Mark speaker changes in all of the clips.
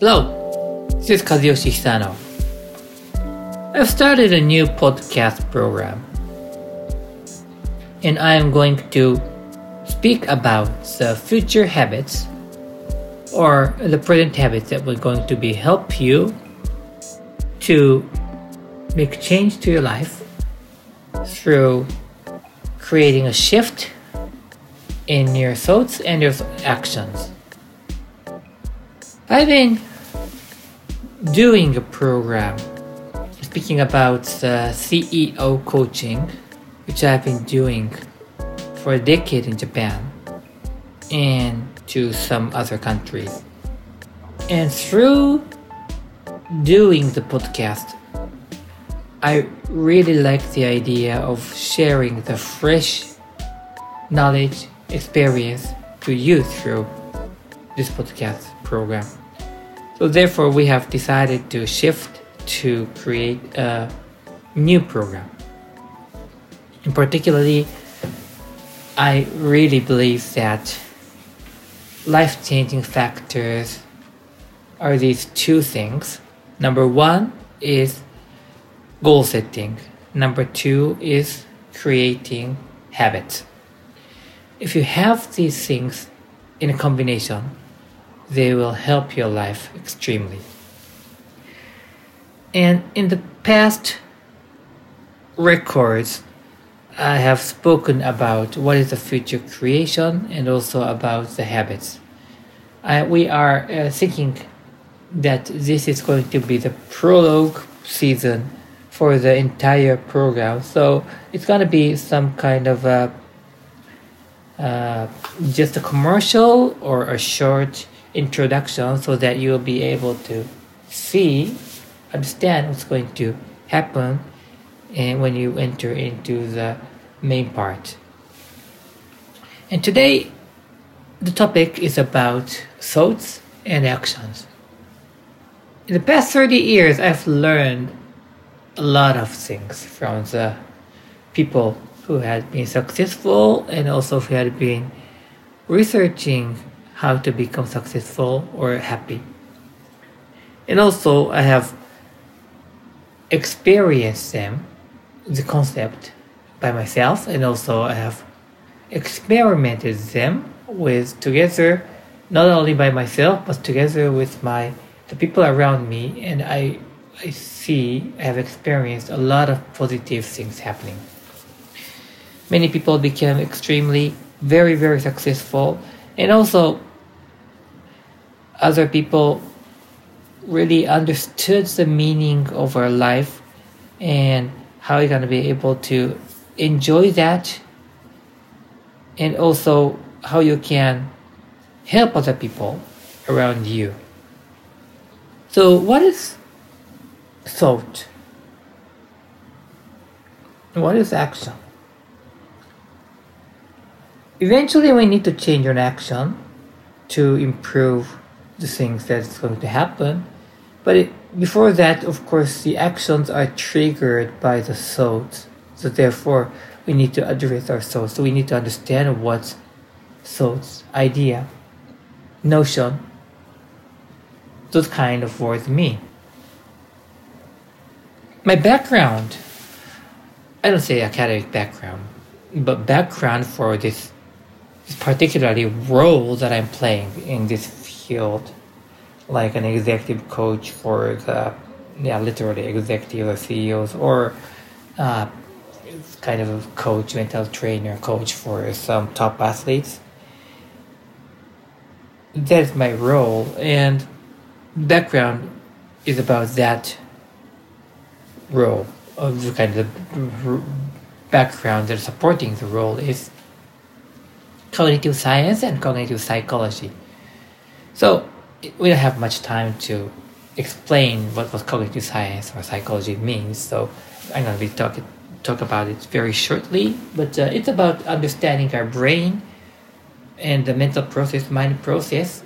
Speaker 1: Hello, this is Kazuyoshi Hisano. I've started a new podcast program, and I am going to speak about the future habits or the present habits that will going to be help you to make change to your life through creating a shift in your thoughts and your actions. I've been doing a program speaking about uh, the CEO coaching, which I've been doing for a decade in Japan and to some other countries. And through doing the podcast, I really like the idea of sharing the fresh knowledge, experience to you through this podcast program. So therefore, we have decided to shift to create a new program. In particularly, I really believe that life-changing factors are these two things. Number one is goal setting. Number two is creating habits. If you have these things in a combination, they will help your life extremely. And in the past records, I have spoken about what is the future creation and also about the habits. Uh, we are uh, thinking that this is going to be the prologue season for the entire program. So it's going to be some kind of a, uh, just a commercial or a short introduction so that you'll be able to see, understand what's going to happen and when you enter into the main part. And today, the topic is about thoughts and actions. In the past 30 years, I've learned a lot of things from the people who had been successful and also who had been researching how to become successful or happy. And also, I have experienced them, the concept, by myself, and also I have experimented them with together, not only by myself, but together with my the people around me, and I I see I have experienced a lot of positive things happening. Many people became extremely very very successful, and also other people really understood the meaning of our life and how you're going to be able to enjoy that and also how you can help other people around you. So, what is thought? What is action? Eventually, we need to change an action to improve the things that's going to happen. But it, before that, of course, the actions are triggered by the thoughts. So therefore, we need to address our thoughts. So we need to understand what thoughts, idea, notion, those kind of words mean. My background, I don't say academic background, but background for this particularly role that I'm playing in this field like an executive coach for the yeah literally executive or CEOs or uh, kind of a coach mental trainer coach for some top athletes. That's my role and background is about that role. Of the kind of background that supporting the role is cognitive science and cognitive psychology so we don't have much time to explain what, what cognitive science or psychology means. So I'm going to be talking talk about it very shortly. But uh, it's about understanding our brain and the mental process, mind process.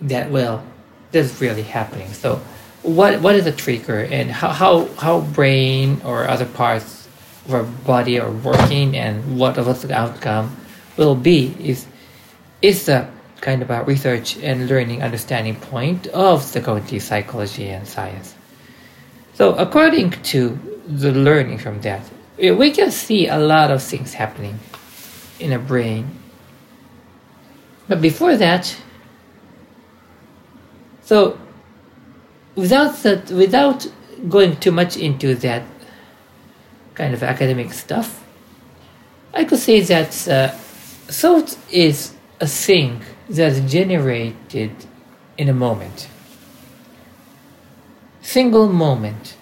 Speaker 1: That well, that's really happening. So what what is a trigger and how how, how brain or other parts our body are working and what what the outcome will be is is a kind of a research and learning understanding point of the cognitive psychology and science. So according to the learning from that, we can see a lot of things happening in a brain. But before that, so without that, without going too much into that kind of academic stuff, I could say that uh, thought is a thing that's generated in a moment. Single moment.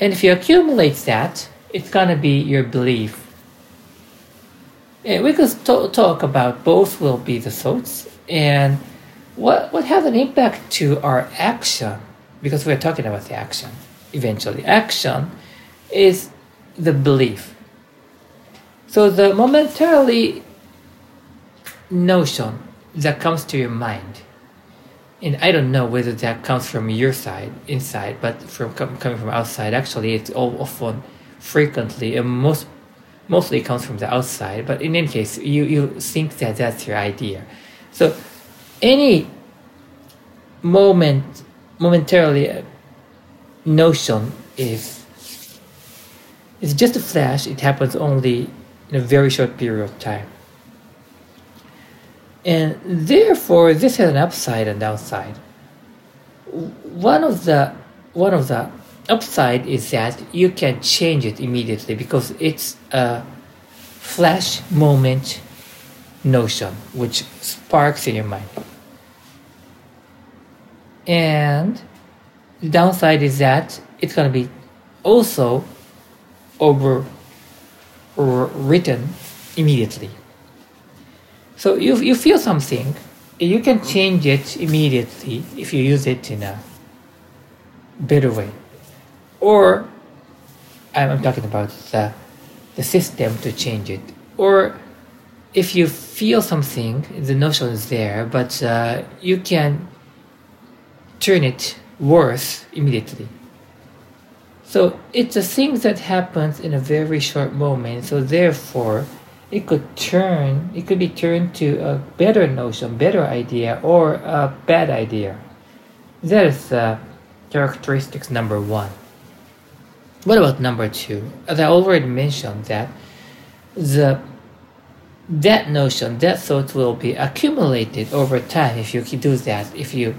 Speaker 1: And if you accumulate that, it's gonna be your belief. And we could t- talk about both will be the thoughts and what, what has an impact to our action because we're talking about the action eventually. Action is the belief. So the momentarily notion that comes to your mind, and I don't know whether that comes from your side, inside, but from coming from outside. Actually, it's all often, frequently, and most mostly comes from the outside. But in any case, you you think that that's your idea. So any moment, momentarily uh, notion is it's just a flash. It happens only in a very short period of time. And therefore, this has an upside and downside. One of the one of the upside is that you can change it immediately because it's a flash moment notion which sparks in your mind. And the downside is that it's going to be also over written immediately. So you, you feel something, you can change it immediately if you use it in a better way. Or I'm talking about the, the system to change it. Or if you feel something, the notion is there, but uh, you can turn it worse immediately. So it's a thing that happens in a very short moment. So therefore, it could turn, it could be turned to a better notion, better idea, or a bad idea. That is uh, characteristics number one. What about number two? As I already mentioned that the that notion, that thought will be accumulated over time if you do that, if you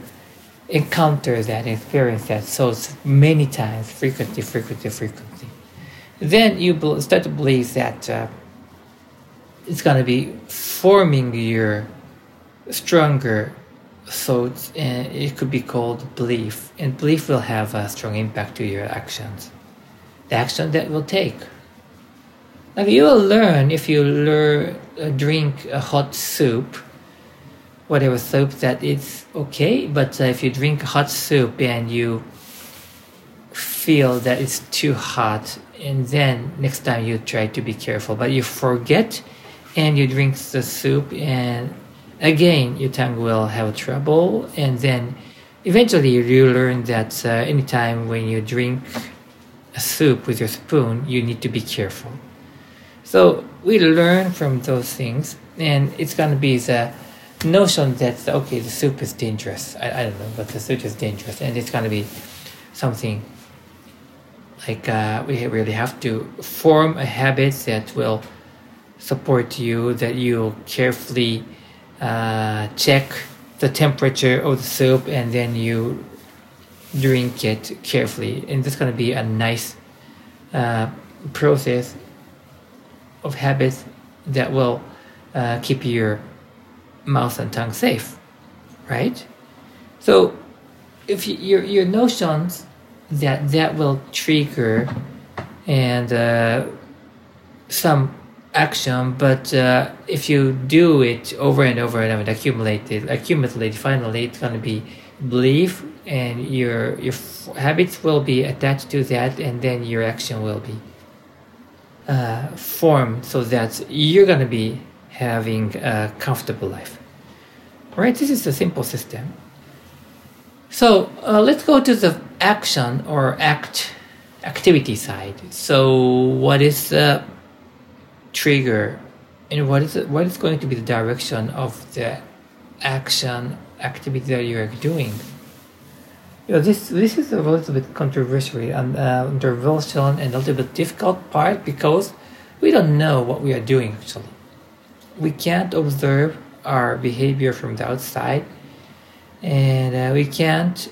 Speaker 1: encounter that, experience that so many times, frequently, frequently, frequently. Then you start to believe that uh, it's going to be forming your stronger thoughts and it could be called belief and belief will have a strong impact to your actions the action that will take like you will learn if you learn uh, drink a hot soup whatever soup that is okay but uh, if you drink hot soup and you feel that it's too hot and then next time you try to be careful. But you forget and you drink the soup and again your tongue will have trouble and then eventually you learn that uh, anytime when you drink a soup with your spoon you need to be careful. So we learn from those things and it's going to be the notion that okay the soup is dangerous. I, I don't know but the soup is dangerous and it's going to be something like uh, we really have to form a habit that will support you that you carefully uh, check the temperature of the soup and then you drink it carefully. And that's going to be a nice uh, process of habits that will uh, keep your mouth and tongue safe right? So if you, your, your notions that that will trigger and uh, some action, but uh, if you do it over and over and over, accumulate it, accumulate, finally it's going to be belief, and your your habits will be attached to that, and then your action will be uh, formed. So that you're going to be having a comfortable life. Right? This is a simple system. So uh, let's go to the action or act activity side. So what is the trigger and what is it, what is going to be the direction of the action activity that you are doing. You know, this this is a little bit controversial and uh, controversial and a little bit difficult part because we don't know what we are doing actually. We can't observe our behavior from the outside, and uh, we can't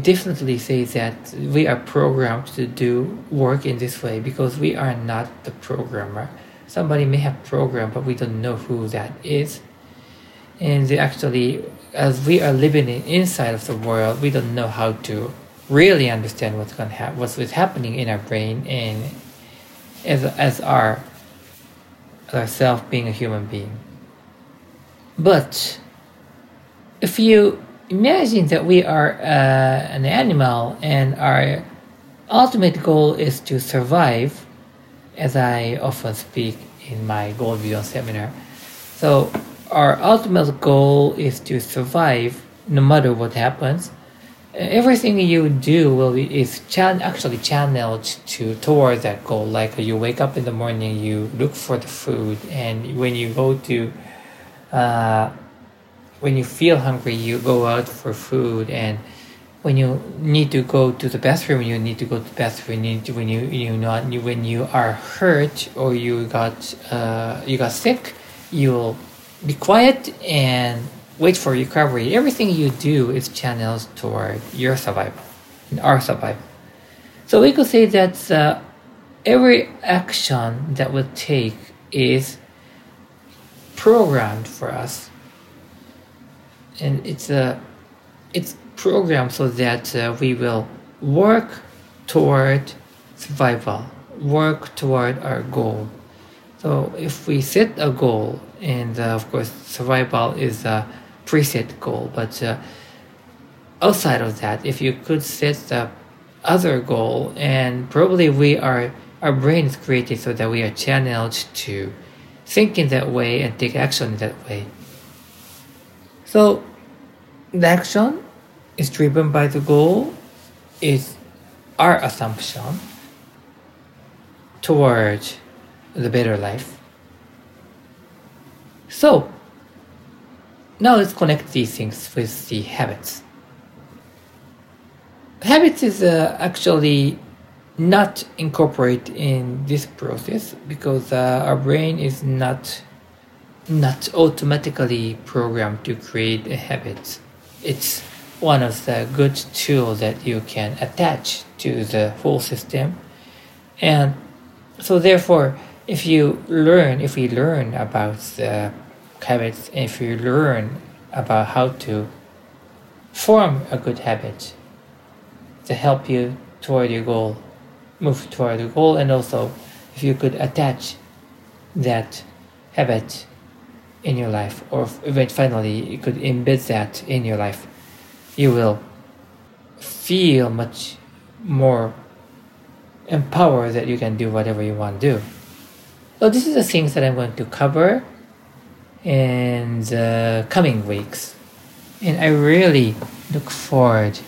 Speaker 1: definitely say that we are programmed to do work in this way because we are not the programmer. Somebody may have programmed, but we don't know who that is. And actually, as we are living inside of the world, we don't know how to really understand what's going to happen, what's happening in our brain, and as as our ourself being a human being. But if you imagine that we are uh, an animal and our ultimate goal is to survive, as I often speak in my Goal Beyond seminar. So, our ultimate goal is to survive no matter what happens. Everything you do will be is chan- actually channeled to toward that goal. Like you wake up in the morning, you look for the food, and when you go to uh, when you feel hungry, you go out for food, and when you need to go to the bathroom, you need to go to the bathroom. You to, when you you not when you are hurt or you got uh, you got sick, you'll be quiet and wait for recovery. Everything you do is channeled toward your survival and our survival. So we could say that uh, every action that we take is programmed for us and it's a it's programmed so that uh, we will work toward survival, work toward our goal. So if we set a goal, and uh, of course survival is a preset goal, but uh, outside of that, if you could set the other goal, and probably we are our brain is created so that we are channeled to think in that way and take action in that way. So the action is driven by the goal is our assumption towards the better life. So now let's connect these things with the habits. Habits is uh, actually not incorporated in this process because uh, our brain is not not automatically programmed to create a habit. It's one of the good tools that you can attach to the whole system. And so therefore, if you learn, if we learn about the habits, if you learn about how to form a good habit to help you toward your goal, move toward your goal, and also if you could attach that habit in your life, or even finally you could embed that in your life, you will feel much more empowered that you can do whatever you want to do. So this is the things that I'm going to cover in the coming weeks. And I really look forward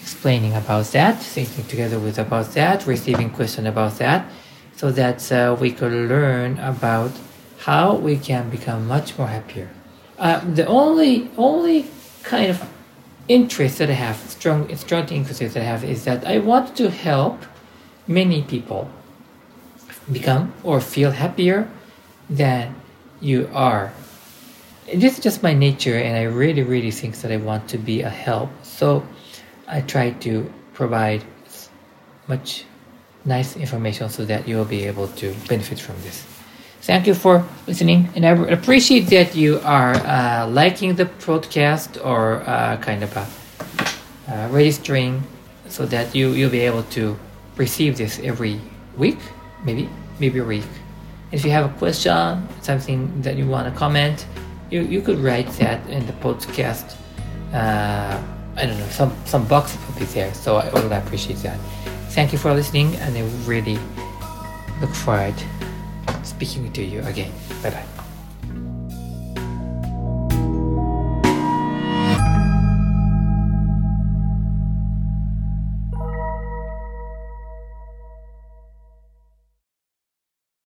Speaker 1: explaining about that, thinking together with about that, receiving question about that, so that uh, we could learn about how we can become much more happier. Uh, the only only kind of interest that I have, strong strong interest that I have, is that I want to help many people become or feel happier than you are. This is just my nature, and I really, really think that I want to be a help. So I try to provide much nice information so that you will be able to benefit from this. Thank you for listening, and I appreciate that you are uh, liking the podcast or uh, kind of uh, uh, registering so that you you'll be able to receive this every week, maybe maybe a week. If you have a question, something that you want to comment, you, you could write that in the podcast. Uh, I don't know, some some box will be there, so I would appreciate that. Thank you for listening, and I really look forward speaking to you again. Bye bye.